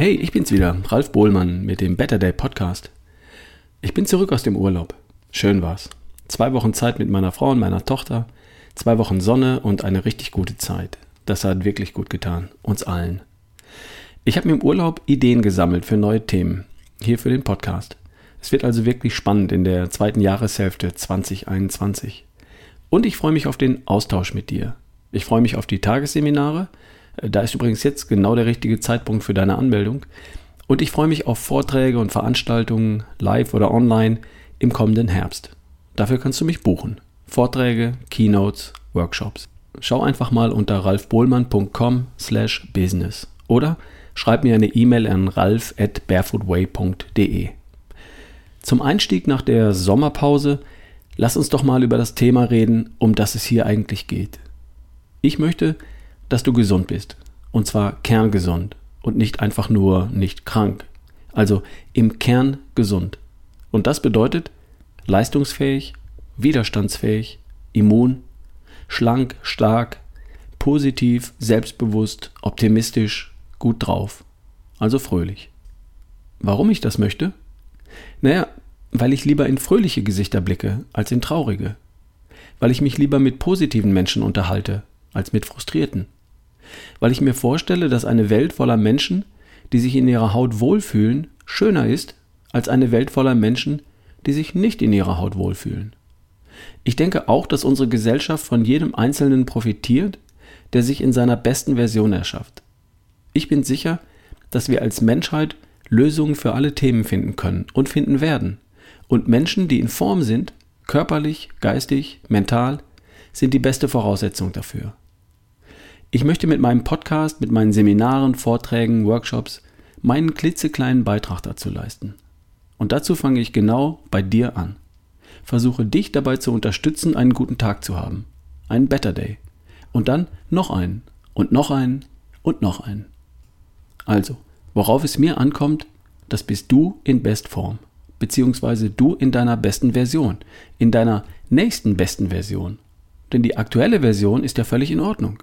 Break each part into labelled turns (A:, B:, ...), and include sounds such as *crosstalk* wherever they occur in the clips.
A: Hey, ich bin's wieder, Ralf Bohlmann mit dem Better Day Podcast. Ich bin zurück aus dem Urlaub. Schön war's. Zwei Wochen Zeit mit meiner Frau und meiner Tochter, zwei Wochen Sonne und eine richtig gute Zeit. Das hat wirklich gut getan, uns allen. Ich habe mir im Urlaub Ideen gesammelt für neue Themen, hier für den Podcast. Es wird also wirklich spannend in der zweiten Jahreshälfte 2021. Und ich freue mich auf den Austausch mit dir. Ich freue mich auf die Tagesseminare. Da ist übrigens jetzt genau der richtige Zeitpunkt für deine Anmeldung. Und ich freue mich auf Vorträge und Veranstaltungen, live oder online, im kommenden Herbst. Dafür kannst du mich buchen. Vorträge, Keynotes, Workshops. Schau einfach mal unter ralfbohlmann.com slash business oder schreib mir eine E-Mail an ralf at barefootway.de. Zum Einstieg nach der Sommerpause lass uns doch mal über das Thema reden, um das es hier eigentlich geht. Ich möchte, dass du gesund bist. Und zwar kerngesund und nicht einfach nur nicht krank. Also im Kern gesund. Und das bedeutet leistungsfähig, widerstandsfähig, immun, schlank, stark, positiv, selbstbewusst, optimistisch, gut drauf. Also fröhlich. Warum ich das möchte? Naja, weil ich lieber in fröhliche Gesichter blicke als in traurige. Weil ich mich lieber mit positiven Menschen unterhalte als mit frustrierten. Weil ich mir vorstelle, dass eine Welt voller Menschen, die sich in ihrer Haut wohlfühlen, schöner ist als eine Welt voller Menschen, die sich nicht in ihrer Haut wohlfühlen. Ich denke auch, dass unsere Gesellschaft von jedem Einzelnen profitiert, der sich in seiner besten Version erschafft. Ich bin sicher, dass wir als Menschheit Lösungen für alle Themen finden können und finden werden. Und Menschen, die in Form sind, körperlich, geistig, mental, sind die beste Voraussetzung dafür. Ich möchte mit meinem Podcast, mit meinen Seminaren, Vorträgen, Workshops meinen klitzekleinen Beitrag dazu leisten. Und dazu fange ich genau bei dir an. Versuche dich dabei zu unterstützen, einen guten Tag zu haben. Einen Better Day. Und dann noch einen und noch einen und noch einen. Also, worauf es mir ankommt, das bist du in Bestform. Beziehungsweise du in deiner besten Version. In deiner nächsten besten Version. Denn die aktuelle Version ist ja völlig in Ordnung.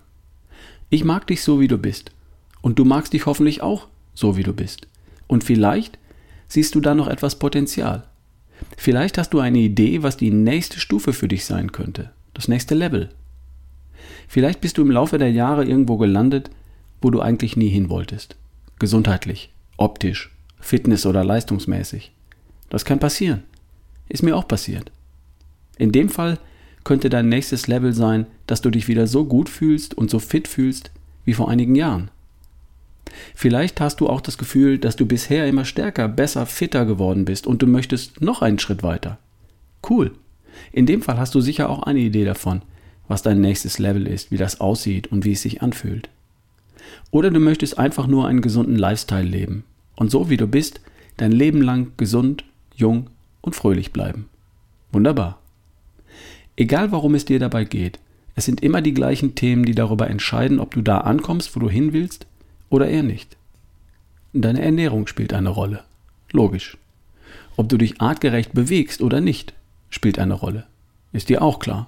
A: Ich mag dich so, wie du bist. Und du magst dich hoffentlich auch so, wie du bist. Und vielleicht siehst du da noch etwas Potenzial. Vielleicht hast du eine Idee, was die nächste Stufe für dich sein könnte. Das nächste Level. Vielleicht bist du im Laufe der Jahre irgendwo gelandet, wo du eigentlich nie hin wolltest. Gesundheitlich, optisch, fitness- oder leistungsmäßig. Das kann passieren. Ist mir auch passiert. In dem Fall könnte dein nächstes Level sein, dass du dich wieder so gut fühlst und so fit fühlst wie vor einigen Jahren. Vielleicht hast du auch das Gefühl, dass du bisher immer stärker, besser, fitter geworden bist und du möchtest noch einen Schritt weiter. Cool. In dem Fall hast du sicher auch eine Idee davon, was dein nächstes Level ist, wie das aussieht und wie es sich anfühlt. Oder du möchtest einfach nur einen gesunden Lifestyle leben und so wie du bist, dein Leben lang gesund, jung und fröhlich bleiben. Wunderbar. Egal warum es dir dabei geht, es sind immer die gleichen Themen, die darüber entscheiden, ob du da ankommst, wo du hin willst oder eher nicht. Deine Ernährung spielt eine Rolle. Logisch. Ob du dich artgerecht bewegst oder nicht, spielt eine Rolle. Ist dir auch klar.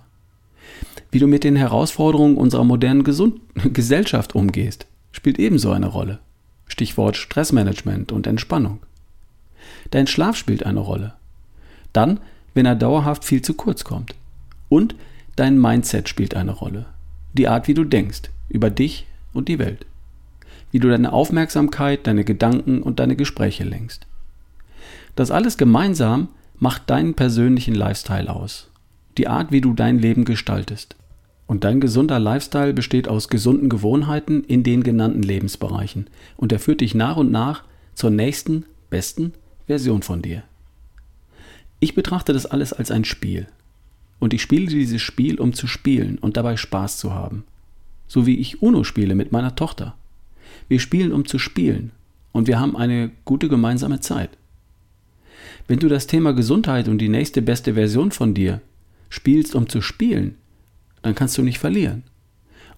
A: Wie du mit den Herausforderungen unserer modernen Gesund *laughs* Gesellschaft umgehst, spielt ebenso eine Rolle. Stichwort Stressmanagement und Entspannung. Dein Schlaf spielt eine Rolle. Dann, wenn er dauerhaft viel zu kurz kommt. Und dein Mindset spielt eine Rolle. Die Art, wie du denkst, über dich und die Welt. Wie du deine Aufmerksamkeit, deine Gedanken und deine Gespräche lenkst. Das alles gemeinsam macht deinen persönlichen Lifestyle aus. Die Art, wie du dein Leben gestaltest. Und dein gesunder Lifestyle besteht aus gesunden Gewohnheiten in den genannten Lebensbereichen. Und er führt dich nach und nach zur nächsten, besten Version von dir. Ich betrachte das alles als ein Spiel. Und ich spiele dieses Spiel, um zu spielen und dabei Spaß zu haben. So wie ich Uno spiele mit meiner Tochter. Wir spielen, um zu spielen. Und wir haben eine gute gemeinsame Zeit. Wenn du das Thema Gesundheit und die nächste beste Version von dir spielst, um zu spielen, dann kannst du nicht verlieren.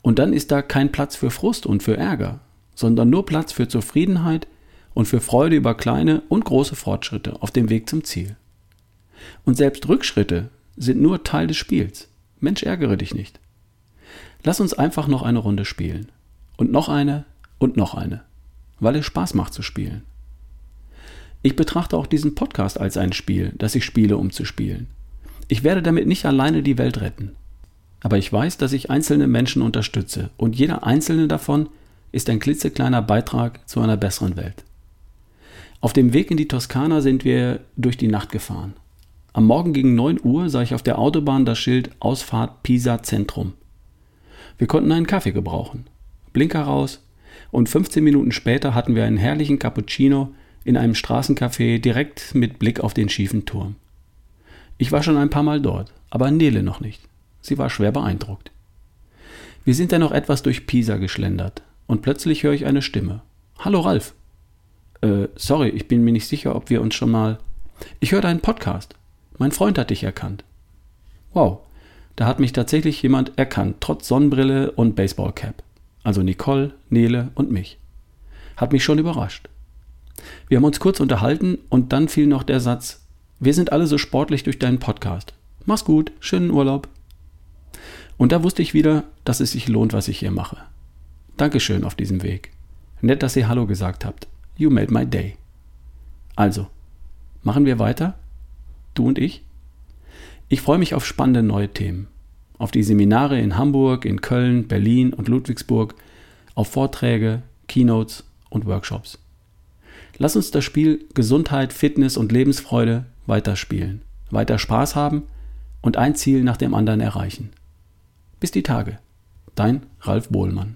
A: Und dann ist da kein Platz für Frust und für Ärger, sondern nur Platz für Zufriedenheit und für Freude über kleine und große Fortschritte auf dem Weg zum Ziel. Und selbst Rückschritte sind nur Teil des Spiels. Mensch, ärgere dich nicht. Lass uns einfach noch eine Runde spielen. Und noch eine und noch eine. weil es Spaß macht zu spielen. Ich betrachte auch diesen Podcast als ein Spiel, das ich spiele, um zu spielen. Ich werde damit nicht alleine die Welt retten. Aber ich weiß, dass ich einzelne Menschen unterstütze und jeder einzelne davon ist ein klitzekleiner Beitrag zu einer besseren Welt. Auf dem Weg in die Toskana sind wir durch die Nacht gefahren. Am Morgen gegen 9 Uhr sah ich auf der Autobahn das Schild Ausfahrt Pisa Zentrum. Wir konnten einen Kaffee gebrauchen. Blinker raus und 15 Minuten später hatten wir einen herrlichen Cappuccino in einem Straßencafé direkt mit Blick auf den schiefen Turm. Ich war schon ein paar Mal dort, aber Nele noch nicht. Sie war schwer beeindruckt. Wir sind dann noch etwas durch Pisa geschlendert und plötzlich höre ich eine Stimme. Hallo Ralf. Äh, sorry, ich bin mir nicht sicher, ob wir uns schon mal. Ich höre deinen Podcast. Mein Freund hat dich erkannt. Wow, da hat mich tatsächlich jemand erkannt, trotz Sonnenbrille und Baseballcap. Also Nicole, Nele und mich. Hat mich schon überrascht. Wir haben uns kurz unterhalten und dann fiel noch der Satz, wir sind alle so sportlich durch deinen Podcast. Mach's gut, schönen Urlaub. Und da wusste ich wieder, dass es sich lohnt, was ich hier mache. Dankeschön auf diesem Weg. Nett, dass ihr Hallo gesagt habt. You made my day. Also, machen wir weiter? Du und ich? Ich freue mich auf spannende neue Themen. Auf die Seminare in Hamburg, in Köln, Berlin und Ludwigsburg, auf Vorträge, Keynotes und Workshops. Lass uns das Spiel Gesundheit, Fitness und Lebensfreude weiterspielen, weiter Spaß haben und ein Ziel nach dem anderen erreichen. Bis die Tage. Dein Ralf Bohlmann.